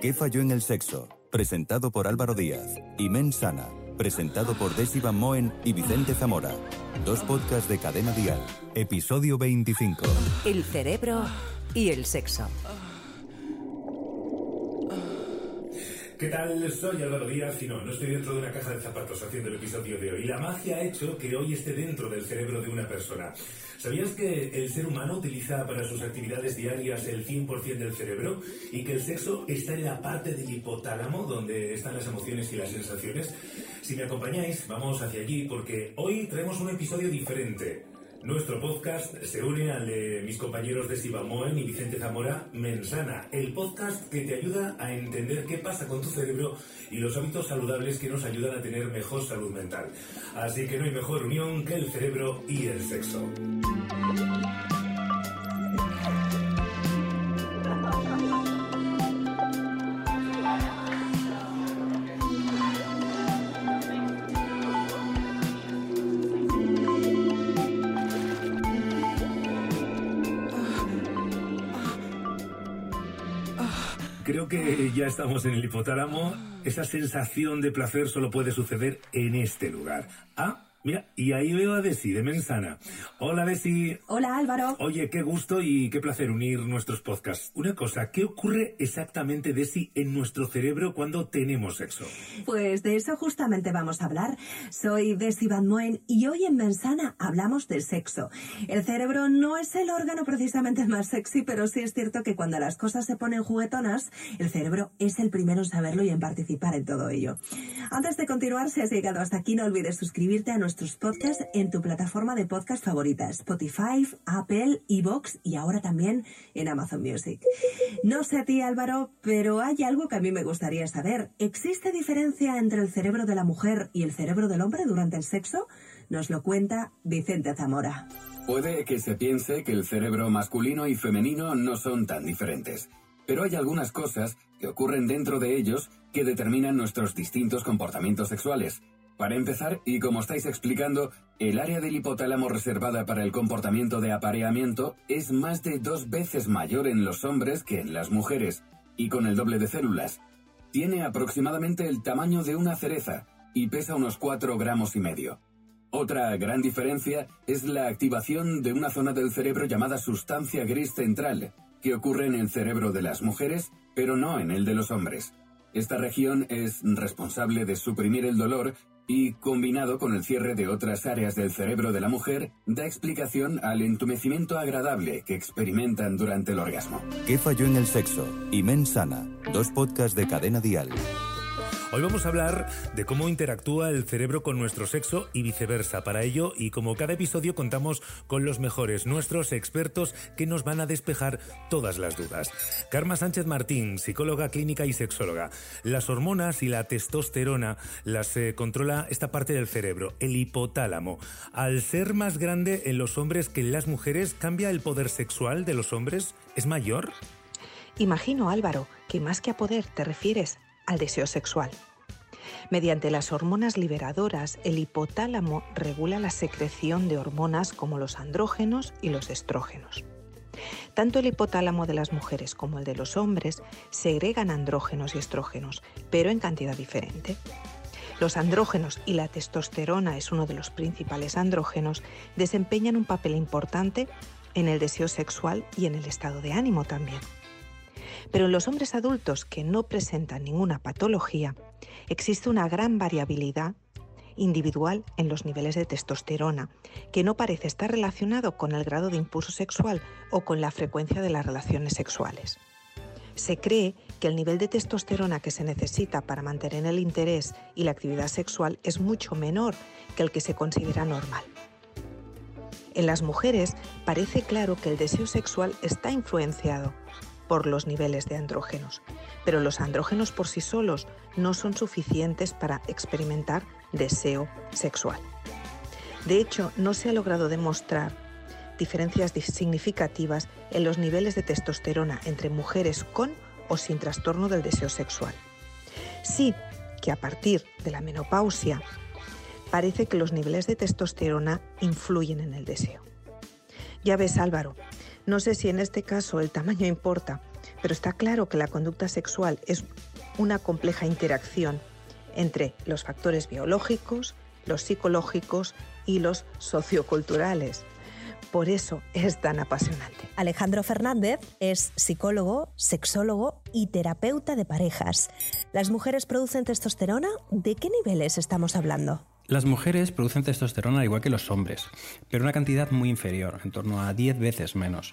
¿Qué falló en el sexo? Presentado por Álvaro Díaz. Y Sana. Presentado por Desi Van Moen y Vicente Zamora. Dos podcasts de Cadena Dial. Episodio 25. El cerebro y el sexo. ¿Qué tal? Soy Álvaro Díaz y no, no estoy dentro de una caja de zapatos haciendo el episodio de hoy. La magia ha hecho que hoy esté dentro del cerebro de una persona. ¿Sabías que el ser humano utiliza para sus actividades diarias el 100% del cerebro y que el sexo está en la parte del hipotálamo donde están las emociones y las sensaciones? Si me acompañáis, vamos hacia allí porque hoy traemos un episodio diferente. Nuestro podcast se une al de mis compañeros de Siva Moen y Vicente Zamora, Mensana, el podcast que te ayuda a entender qué pasa con tu cerebro y los hábitos saludables que nos ayudan a tener mejor salud mental. Así que no hay mejor unión que el cerebro y el sexo. Que ya estamos en el hipotálamo. Esa sensación de placer solo puede suceder en este lugar. Ah, Mira, y ahí veo a Desi de Mensana. Hola Desi. Hola Álvaro. Oye, qué gusto y qué placer unir nuestros podcasts. Una cosa, ¿qué ocurre exactamente, Desi, en nuestro cerebro cuando tenemos sexo? Pues de eso justamente vamos a hablar. Soy Desi Van Moen y hoy en Mensana hablamos de sexo. El cerebro no es el órgano precisamente más sexy, pero sí es cierto que cuando las cosas se ponen juguetonas, el cerebro es el primero en saberlo y en participar en todo ello. Antes de continuar, si has llegado hasta aquí, no olvides suscribirte a nuestro nuestros podcasts en tu plataforma de podcast favorita, Spotify, Apple, Evox y ahora también en Amazon Music. No sé a ti, Álvaro, pero hay algo que a mí me gustaría saber. ¿Existe diferencia entre el cerebro de la mujer y el cerebro del hombre durante el sexo? Nos lo cuenta Vicente Zamora. Puede que se piense que el cerebro masculino y femenino no son tan diferentes, pero hay algunas cosas que ocurren dentro de ellos que determinan nuestros distintos comportamientos sexuales para empezar, y como estáis explicando, el área del hipotálamo reservada para el comportamiento de apareamiento es más de dos veces mayor en los hombres que en las mujeres, y con el doble de células. Tiene aproximadamente el tamaño de una cereza y pesa unos 4 gramos y medio. Otra gran diferencia es la activación de una zona del cerebro llamada sustancia gris central, que ocurre en el cerebro de las mujeres, pero no en el de los hombres. Esta región es responsable de suprimir el dolor y, combinado con el cierre de otras áreas del cerebro de la mujer, da explicación al entumecimiento agradable que experimentan durante el orgasmo. ¿Qué falló en el sexo? Y Sana, dos podcasts de cadena dial. Hoy vamos a hablar de cómo interactúa el cerebro con nuestro sexo y viceversa. Para ello, y como cada episodio, contamos con los mejores, nuestros expertos que nos van a despejar todas las dudas. Karma Sánchez Martín, psicóloga clínica y sexóloga. Las hormonas y la testosterona las eh, controla esta parte del cerebro, el hipotálamo. Al ser más grande en los hombres que en las mujeres, ¿cambia el poder sexual de los hombres? ¿Es mayor? Imagino, Álvaro, que más que a poder te refieres al deseo sexual. Mediante las hormonas liberadoras, el hipotálamo regula la secreción de hormonas como los andrógenos y los estrógenos. Tanto el hipotálamo de las mujeres como el de los hombres segregan andrógenos y estrógenos, pero en cantidad diferente. Los andrógenos y la testosterona es uno de los principales andrógenos, desempeñan un papel importante en el deseo sexual y en el estado de ánimo también. Pero en los hombres adultos que no presentan ninguna patología, existe una gran variabilidad individual en los niveles de testosterona, que no parece estar relacionado con el grado de impulso sexual o con la frecuencia de las relaciones sexuales. Se cree que el nivel de testosterona que se necesita para mantener el interés y la actividad sexual es mucho menor que el que se considera normal. En las mujeres parece claro que el deseo sexual está influenciado por los niveles de andrógenos, pero los andrógenos por sí solos no son suficientes para experimentar deseo sexual. De hecho, no se ha logrado demostrar diferencias significativas en los niveles de testosterona entre mujeres con o sin trastorno del deseo sexual. Sí que a partir de la menopausia parece que los niveles de testosterona influyen en el deseo. Ya ves Álvaro, no sé si en este caso el tamaño importa, Pero está claro que la conducta sexual es una compleja interacción entre los factores biológicos, los psicológicos y los socioculturales. Por eso es tan apasionante. Alejandro Fernández es psicólogo, sexólogo y terapeuta de parejas. ¿Las mujeres producen testosterona? ¿De qué niveles estamos hablando? Las mujeres producen testosterona igual que los hombres, pero una cantidad muy inferior, en torno a 10 veces menos.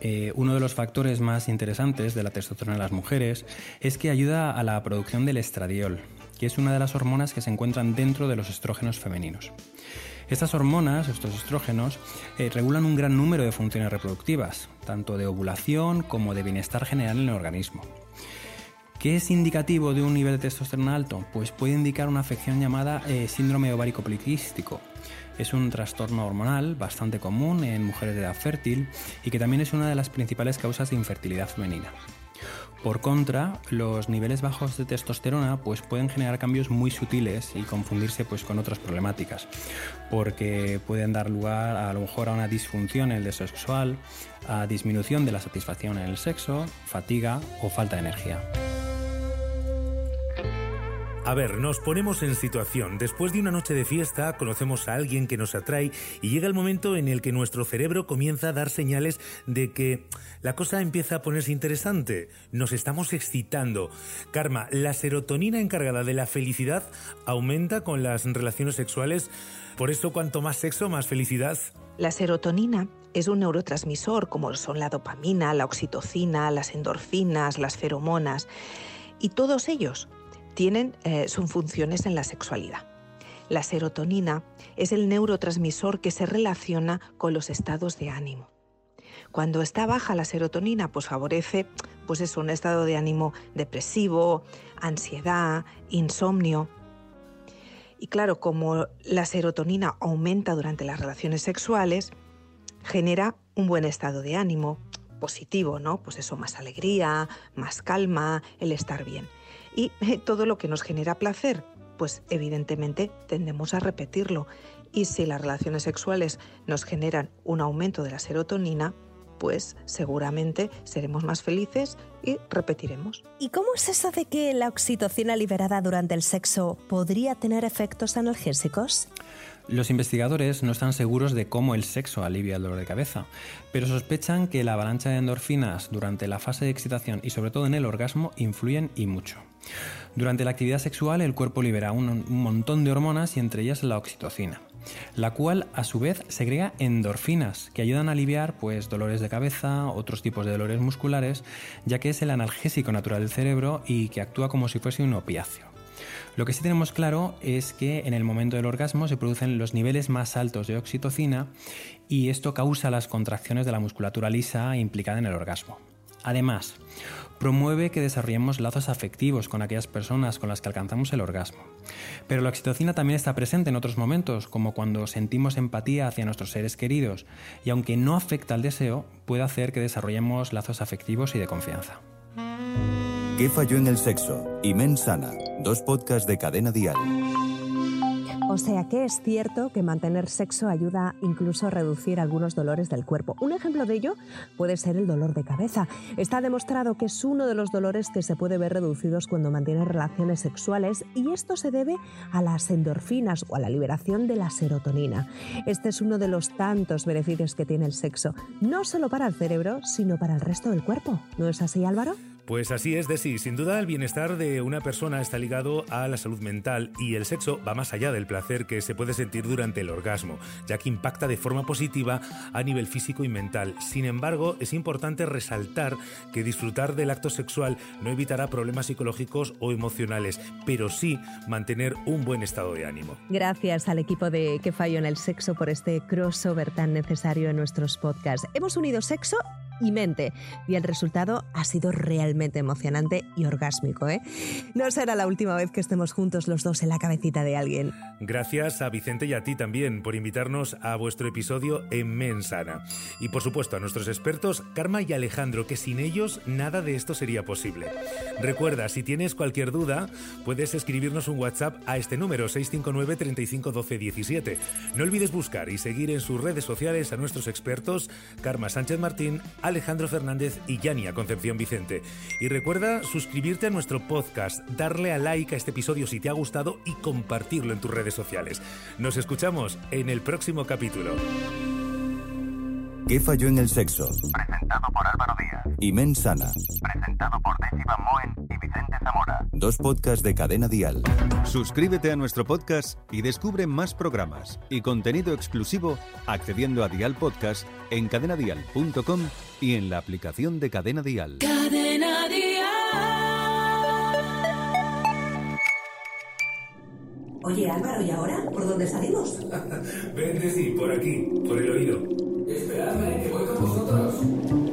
Eh, uno de los factores más interesantes de la testosterona en las mujeres es que ayuda a la producción del estradiol, que es una de las hormonas que se encuentran dentro de los estrógenos femeninos. Estas hormonas, estos estrógenos, eh, regulan un gran número de funciones reproductivas, tanto de ovulación como de bienestar general en el organismo. ¿Qué es indicativo de un nivel de testosterona alto? Pues puede indicar una afección llamada eh, síndrome ovárico poliquístico. Es un trastorno hormonal bastante común en mujeres de edad fértil y que también es una de las principales causas de infertilidad femenina. Por contra, los niveles bajos de testosterona pues, pueden generar cambios muy sutiles y confundirse pues, con otras problemáticas, porque pueden dar lugar a, lo mejor a una disfunción en el deseo sexual, a disminución de la satisfacción en el sexo, fatiga o falta de energía. A ver, nos ponemos en situación. Después de una noche de fiesta, conocemos a alguien que nos atrae y llega el momento en el que nuestro cerebro comienza a dar señales de que la cosa empieza a ponerse interesante. Nos estamos excitando. Karma, la serotonina encargada de la felicidad aumenta con las relaciones sexuales. Por eso, cuanto más sexo, más felicidad. La serotonina es un neurotransmisor como son la dopamina, la oxitocina, las endorfinas, las feromonas. Y todos ellos tienen eh, funciones en la sexualidad. La serotonina es el neurotransmisor que se relaciona con los estados de ánimo. Cuando está baja la serotonina, pues favorece pues eso, un estado de ánimo depresivo, ansiedad, insomnio. Y claro, como la serotonina aumenta durante las relaciones sexuales, genera un buen estado de ánimo positivo, ¿no? Pues eso, más alegría, más calma, el estar bien. Y todo lo que nos genera placer, pues evidentemente tendemos a repetirlo. Y si las relaciones sexuales nos generan un aumento de la serotonina, pues seguramente seremos más felices y repetiremos. ¿Y cómo es eso de que la oxitocina liberada durante el sexo podría tener efectos analgésicos? Los investigadores no están seguros de cómo el sexo alivia el dolor de cabeza, pero sospechan que la avalancha de endorfinas durante la fase de excitación y sobre todo en el orgasmo influyen y mucho. Durante la actividad sexual el cuerpo libera un, montón de hormonas y entre ellas la oxitocina la cual a su vez segrega endorfinas que ayudan a aliviar pues dolores de cabeza, otros tipos de dolores musculares, ya que es el analgésico natural del cerebro y que actúa como si fuese un opiáceo. Lo que sí tenemos claro es que en el momento del orgasmo se producen los niveles más altos de oxitocina y esto causa las contracciones de la musculatura lisa implicada en el orgasmo. Además, promueve que desarrollemos lazos afectivos con aquellas personas con las que alcanzamos el orgasmo. Pero la oxitocina también está presente en otros momentos, como cuando sentimos empatía hacia nuestros seres queridos, y aunque no afecta al deseo, puede hacer que desarrollemos lazos afectivos y de confianza. ¿Qué falló en el sexo? Y Sana, dos podcasts de cadena dial. O sea que es cierto que mantener sexo ayuda incluso a reducir algunos dolores del cuerpo. Un ejemplo de ello puede ser el dolor de cabeza. Está demostrado que es uno de los dolores que se puede ver reducidos cuando mantienes relaciones sexuales y esto se debe a las endorfinas o a la liberación de la serotonina. Este es uno de los tantos beneficios que tiene el sexo, no solo para el cerebro, sino para el resto del cuerpo. ¿No es así, Álvaro? Pues así es, Desi. Sin duda, el bienestar de una persona está ligado a la salud mental y el sexo va más allá del placer que se puede sentir durante el orgasmo, ya que impacta de forma positiva a nivel físico y mental. Sin embargo, es importante resaltar que disfrutar del acto sexual no evitará problemas psicológicos o emocionales, pero sí mantener un buen estado de ánimo. Gracias al equipo de Que Fallo en el Sexo por este crossover tan necesario en nuestros podcasts. Hemos unido sexo y mente. Y el resultado ha sido realmente emocionante y orgásmico. ¿eh? No será la última vez que estemos juntos los dos en la cabecita de alguien. Gracias a Vicente y a ti también por invitarnos a vuestro episodio en Mensana. Y por supuesto a nuestros expertos Karma y Alejandro, que sin ellos nada de esto sería posible. Recuerda, si tienes cualquier duda, puedes escribirnos un WhatsApp a este número 659 35 12 17. No olvides buscar y seguir en sus redes sociales a nuestros expertos Karma Sánchez Martín, Alejandro Fernández y Yania Concepción Vicente. Y recuerda suscribirte a nuestro podcast, darle a like a este episodio si te ha gustado y compartirlo en tus redes sociales. Nos escuchamos en el próximo capítulo. ¿Qué falló en el sexo? Presentado por Álvaro Díaz. Y Mensana. Presentado por Van Moen y Vicente Zamora. Dos podcasts de Cadena Dial. Suscríbete a nuestro podcast y descubre más programas y contenido exclusivo accediendo a Dial Podcast en cadenadial.com y en la aplicación de Cadena Dial. Cadena Dial. Oye Álvaro, ¿y ahora? ¿Por dónde salimos? Ven, sí, por aquí, por el oído. Esperadme, que voy con vosotros.